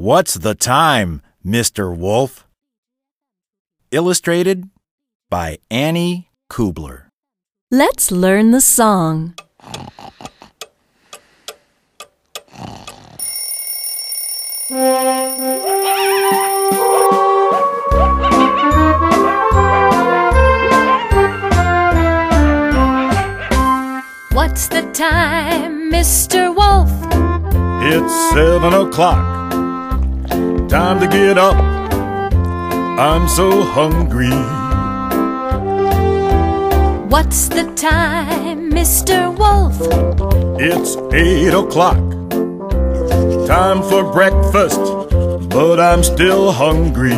What's the time, Mr. Wolf? Illustrated by Annie Kubler. Let's learn the song. What's the time, Mr. Wolf? It's seven o'clock. Time to get up. I'm so hungry. What's the time, Mr. Wolf? It's eight o'clock. Time for breakfast, but I'm still hungry.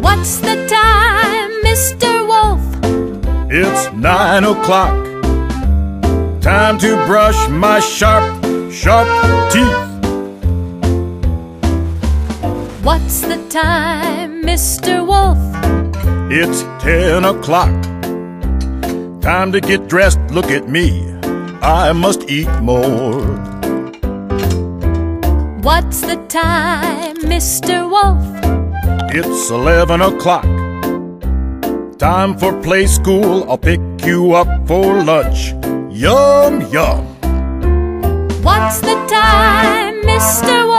What's the time, Mr. Wolf? It's nine o'clock. Time to brush my sharp, sharp teeth. What's the time, Mr. Wolf? It's ten o'clock. Time to get dressed. Look at me. I must eat more. What's the time, Mr. Wolf? It's eleven o'clock. Time for play school. I'll pick you up for lunch. Yum, yum. What's the time, Mr.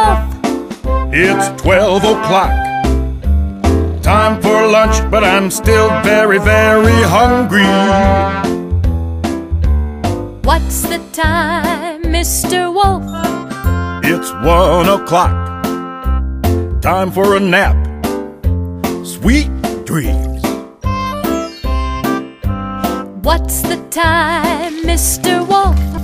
It's twelve o'clock. Time for lunch, but I'm still very, very hungry. What's the time, Mr. Wolf? It's one o'clock. Time for a nap. Sweet dreams. What's the time, Mr. Wolf?